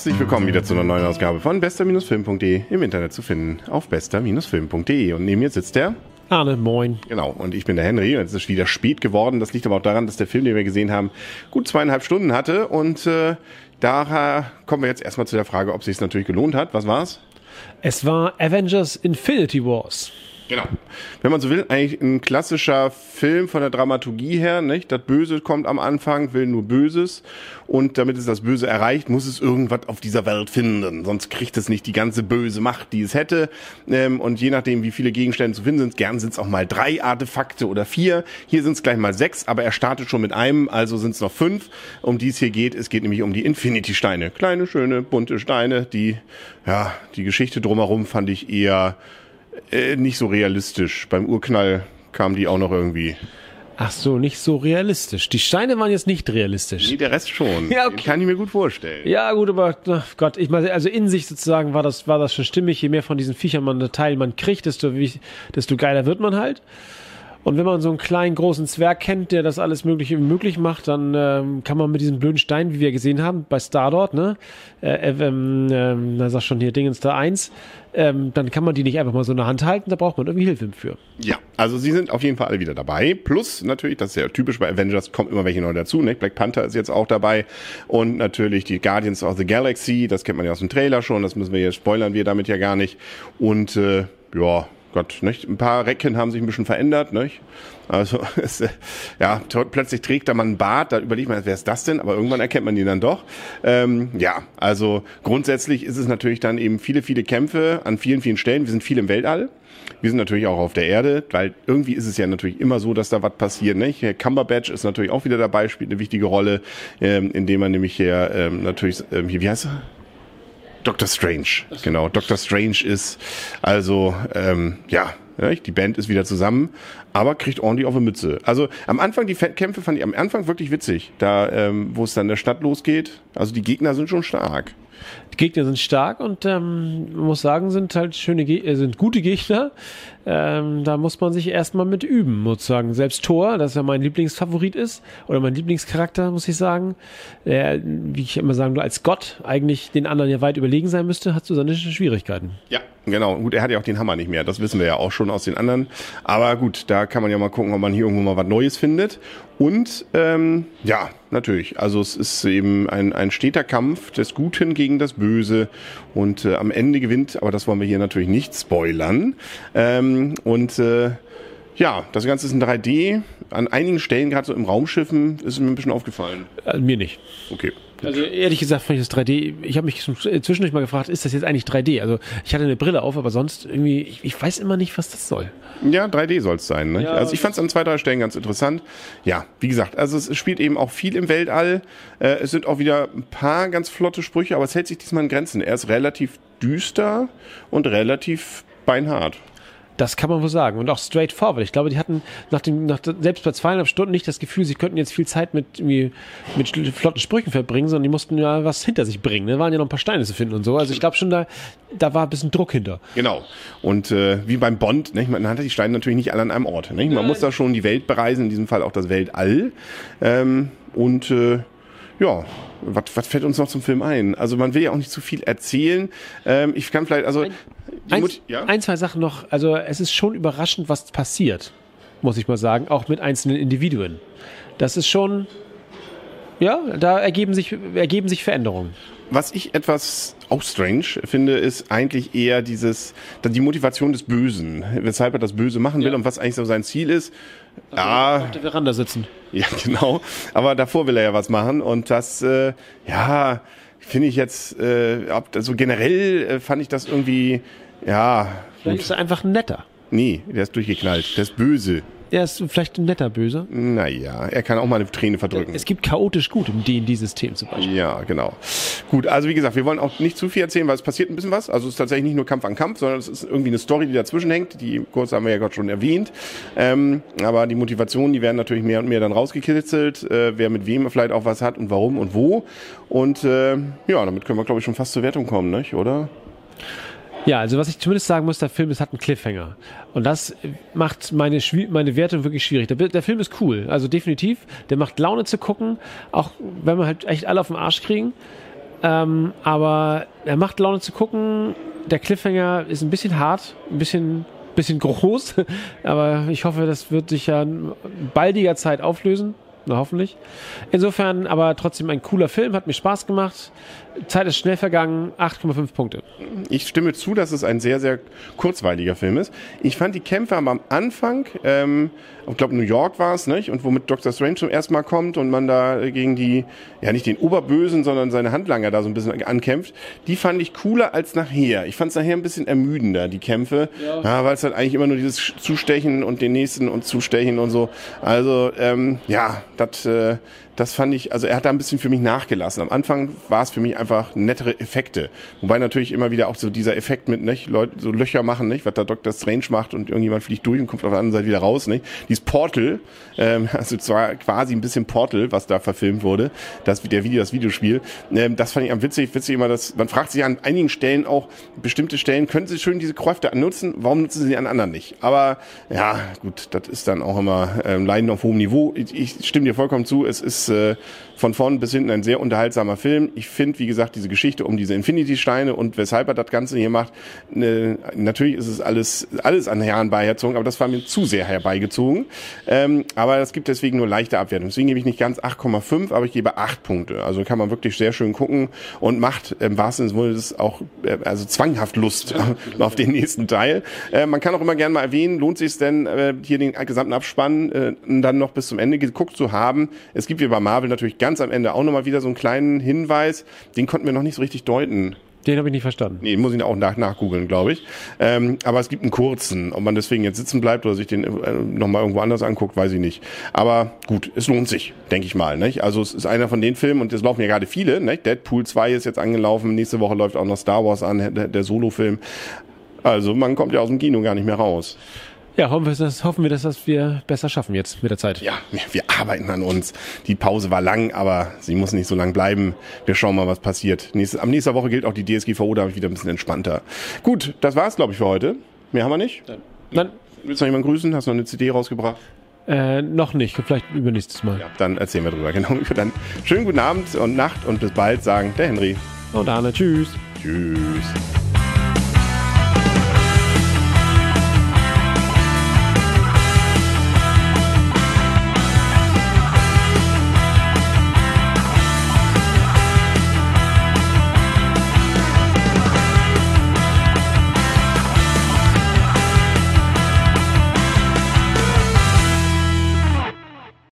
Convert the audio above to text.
Herzlich willkommen wieder zu einer neuen Ausgabe von bester-film.de im Internet zu finden auf bester-film.de. Und neben mir sitzt der Arne, moin. Genau, und ich bin der Henry und es ist wieder spät geworden. Das liegt aber auch daran, dass der Film, den wir gesehen haben, gut zweieinhalb Stunden hatte. Und äh, daher kommen wir jetzt erstmal zu der Frage, ob es sich natürlich gelohnt hat. Was war's? Es war Avengers Infinity Wars. Genau. Wenn man so will, eigentlich ein klassischer Film von der Dramaturgie her, nicht? Das Böse kommt am Anfang, will nur Böses und damit es das Böse erreicht, muss es irgendwas auf dieser Welt finden, sonst kriegt es nicht die ganze böse Macht, die es hätte ähm, und je nachdem, wie viele Gegenstände zu finden sind, gern sind es auch mal drei Artefakte oder vier. Hier sind es gleich mal sechs, aber er startet schon mit einem, also sind es noch fünf, um die es hier geht. Es geht nämlich um die Infinity-Steine. Kleine, schöne, bunte Steine, die, ja, die Geschichte drumherum fand ich eher äh, nicht so realistisch. Beim Urknall kam die auch noch irgendwie. Ach so, nicht so realistisch. Die Steine waren jetzt nicht realistisch. Nee, der Rest schon. Ja, okay. Den kann ich mir gut vorstellen. Ja, gut, aber ach Gott, ich meine, also in sich sozusagen war das, war das schon stimmig. Je mehr von diesen Viechern man Teil man kriegt, desto, wie, desto geiler wird man halt. Und wenn man so einen kleinen, großen Zwerg kennt, der das alles Mögliche möglich macht, dann ähm, kann man mit diesen blöden Steinen, wie wir gesehen haben, bei Stardort, ne, äh, ähm, ähm, da sag schon hier Dingens da eins, ähm, dann kann man die nicht einfach mal so in der Hand halten, da braucht man irgendwie Hilfe für. Ja, also sie sind auf jeden Fall alle wieder dabei. Plus natürlich, das ist ja typisch bei Avengers, kommt immer welche neu dazu. Ne? Black Panther ist jetzt auch dabei. Und natürlich die Guardians of the Galaxy, das kennt man ja aus dem Trailer schon, das müssen wir jetzt spoilern wir damit ja gar nicht. Und äh, ja, Gott, nicht? Ein paar Recken haben sich ein bisschen verändert, nicht? Also, es, ja, plötzlich trägt da man einen Bart, da überlegt man, wer ist das denn? Aber irgendwann erkennt man ihn dann doch. Ähm, ja, also grundsätzlich ist es natürlich dann eben viele, viele Kämpfe an vielen, vielen Stellen. Wir sind viel im Weltall. Wir sind natürlich auch auf der Erde, weil irgendwie ist es ja natürlich immer so, dass da was passiert. Nicht? Herr Cumberbatch ist natürlich auch wieder dabei, spielt eine wichtige Rolle, ähm, indem man nämlich hier ähm, natürlich, ähm, hier, wie heißt er? Dr. Strange, genau. Dr. Strange ist also, ähm, ja, die Band ist wieder zusammen, aber kriegt ordentlich auf eine Mütze. Also am Anfang, die Kämpfe fand ich am Anfang wirklich witzig, da ähm, wo es dann in der Stadt losgeht. Also die Gegner sind schon stark. Die Gegner sind stark und ähm, man muss sagen, sind halt schöne, Ge äh, sind gute Gegner. Ähm, da muss man sich erstmal mit üben, muss sagen. Selbst Thor, das ja mein Lieblingsfavorit ist, oder mein Lieblingscharakter, muss ich sagen, der, wie ich immer sagen, als Gott eigentlich den anderen ja weit überlegen sein müsste, hat so seine Schwierigkeiten. Ja, genau. Gut, er hat ja auch den Hammer nicht mehr. Das wissen wir ja auch schon aus den anderen. Aber gut, da kann man ja mal gucken, ob man hier irgendwo mal was Neues findet. Und ähm, ja, natürlich. Also es ist eben ein, ein steter Kampf des Guten gegen das Böse. Und äh, am Ende gewinnt, aber das wollen wir hier natürlich nicht spoilern. Ähm, und äh, ja, das Ganze ist in 3D. An einigen Stellen, gerade so im Raumschiffen, ist es mir ein bisschen aufgefallen. Äh, mir nicht. Okay. Also ehrlich gesagt fand ich das 3D, ich habe mich zwischendurch mal gefragt, ist das jetzt eigentlich 3D? Also ich hatte eine Brille auf, aber sonst irgendwie, ich, ich weiß immer nicht, was das soll. Ja, 3D soll es sein. Ne? Ja, also ich fand es an zwei, drei Stellen ganz interessant. Ja, wie gesagt, also es spielt eben auch viel im Weltall. Äh, es sind auch wieder ein paar ganz flotte Sprüche, aber es hält sich diesmal in Grenzen. Er ist relativ düster und relativ beinhart. Das kann man wohl sagen. Und auch straightforward. Ich glaube, die hatten nach dem, nach, selbst bei zweieinhalb Stunden nicht das Gefühl, sie könnten jetzt viel Zeit mit, irgendwie, mit flotten Sprüchen verbringen, sondern die mussten ja was hinter sich bringen. Da waren ja noch ein paar Steine zu finden und so. Also ich glaube schon, da, da war ein bisschen Druck hinter. Genau. Und äh, wie beim Bond, ne? man hat die Steine natürlich nicht alle an einem Ort. Ne? Man Nein. muss da schon die Welt bereisen, in diesem Fall auch das Weltall. Ähm, und äh, ja, was, was fällt uns noch zum Film ein? Also man will ja auch nicht zu viel erzählen. Ähm, ich kann vielleicht, also ein, eins, ja? ein, zwei Sachen noch. Also es ist schon überraschend, was passiert, muss ich mal sagen, auch mit einzelnen Individuen. Das ist schon, ja, da ergeben sich, ergeben sich Veränderungen. Was ich etwas auch strange finde, ist eigentlich eher dieses, die Motivation des Bösen, weshalb er das Böse machen will ja. und was eigentlich so sein Ziel ist. Also ja, auf der Veranda sitzen. Ja, genau. Aber davor will er ja was machen und das, äh, ja, finde ich jetzt, äh, also generell äh, fand ich das irgendwie, ja. Vielleicht ist er einfach netter. Nee, der ist durchgeknallt. Der ist böse. Er ist vielleicht ein netter Böse. Naja, er kann auch mal eine Träne verdrücken. Es gibt chaotisch gut im D&D-System zum Beispiel. Ja, genau. Gut, also wie gesagt, wir wollen auch nicht zu viel erzählen, weil es passiert ein bisschen was. Also es ist tatsächlich nicht nur Kampf an Kampf, sondern es ist irgendwie eine Story, die dazwischen hängt. Die kurz haben wir ja gerade schon erwähnt. Ähm, aber die Motivationen, die werden natürlich mehr und mehr dann rausgekitzelt, äh, wer mit wem vielleicht auch was hat und warum und wo. Und äh, ja, damit können wir, glaube ich, schon fast zur Wertung kommen, nicht? oder? Ja, also was ich zumindest sagen muss, der Film ist, hat einen Cliffhanger. Und das macht meine, meine Wertung wirklich schwierig. Der, der, Film ist cool, also definitiv. Der macht Laune zu gucken, auch wenn wir halt echt alle auf den Arsch kriegen. Ähm, aber er macht Laune zu gucken. Der Cliffhanger ist ein bisschen hart, ein bisschen, bisschen groß. aber ich hoffe, das wird sich ja in baldiger Zeit auflösen. Na, hoffentlich. Insofern aber trotzdem ein cooler Film, hat mir Spaß gemacht. Zeit ist schnell vergangen, 8,5 Punkte. Ich stimme zu, dass es ein sehr, sehr kurzweiliger Film ist. Ich fand die Kämpfe aber am Anfang, ähm, ich glaube New York war es, nicht? Und womit Dr. Strange zum ersten Mal kommt und man da gegen die, ja nicht den Oberbösen, sondern seine Handlanger da so ein bisschen ankämpft, die fand ich cooler als nachher. Ich fand es nachher ein bisschen ermüdender, die Kämpfe, ja. ja weil es halt eigentlich immer nur dieses Zustechen und den nächsten und Zustechen und so. Also, ähm, ja, das, äh, das fand ich, also er hat da ein bisschen für mich nachgelassen. Am Anfang war es für mich einfach nettere Effekte. Wobei natürlich immer wieder auch so dieser Effekt mit, nicht, Leute, so Löcher machen, nicht, was da Dr. Strange macht und irgendjemand fliegt durch und kommt auf der anderen Seite wieder raus, nicht. Dieses Portal, ähm, also zwar quasi ein bisschen Portal, was da verfilmt wurde, das, der Video, das Videospiel, ähm, das fand ich am witzig, witzig immer, dass, man fragt sich an einigen Stellen auch, bestimmte Stellen, können sie schön diese Kräfte nutzen, warum nutzen sie die an anderen nicht? Aber, ja, gut, das ist dann auch immer, ähm, Leiden auf hohem Niveau. Ich, ich stimme dir vollkommen zu, es ist, äh, von vorn bis hinten ein sehr unterhaltsamer Film. Ich finde, wie gesagt, diese Geschichte um diese Infinity-Steine und weshalb er das Ganze hier macht, ne, natürlich ist es alles, alles an Herren beigezogen, aber das war mir zu sehr herbeigezogen. Ähm, aber es gibt deswegen nur leichte Abwertung. Deswegen gebe ich nicht ganz 8,5, aber ich gebe 8 Punkte. Also kann man wirklich sehr schön gucken und macht im wahrsten Sinne des auch äh, also zwanghaft Lust auf den nächsten Teil. Äh, man kann auch immer gerne mal erwähnen, lohnt sich es denn, äh, hier den gesamten Abspann äh, dann noch bis zum Ende geguckt zu haben. Es gibt wie bei Marvel natürlich ganz am Ende auch nochmal wieder so einen kleinen Hinweis, den konnten wir noch nicht so richtig deuten. Den habe ich nicht verstanden. Nee, muss ich auch nach, nachgoogeln, glaube ich. Ähm, aber es gibt einen kurzen. Ob man deswegen jetzt sitzen bleibt oder sich den äh, nochmal irgendwo anders anguckt, weiß ich nicht. Aber gut, es lohnt sich, denke ich mal. Nicht? Also es ist einer von den Filmen, und es laufen ja gerade viele. Nicht? Deadpool 2 ist jetzt angelaufen, nächste Woche läuft auch noch Star Wars an, der, der Solo-Film. Also man kommt ja aus dem Kino gar nicht mehr raus. Ja, hoffen wir, dass, hoffen wir, dass das wir besser schaffen jetzt mit der Zeit. Ja, wir arbeiten an uns. Die Pause war lang, aber sie muss nicht so lang bleiben. Wir schauen mal, was passiert. Nächste, am nächsten Woche gilt auch die DSGVO, da habe ich wieder ein bisschen entspannter. Gut, das war's, glaube ich, für heute. Mehr haben wir nicht? Nein. Willst du noch jemanden grüßen? Hast du noch eine CD rausgebracht? Äh, noch nicht, vielleicht übernächstes Mal. Ja, dann erzählen wir drüber. Genau. Dann schönen guten Abend und Nacht und bis bald, sagen der Henry. Und Arne, tschüss. Tschüss.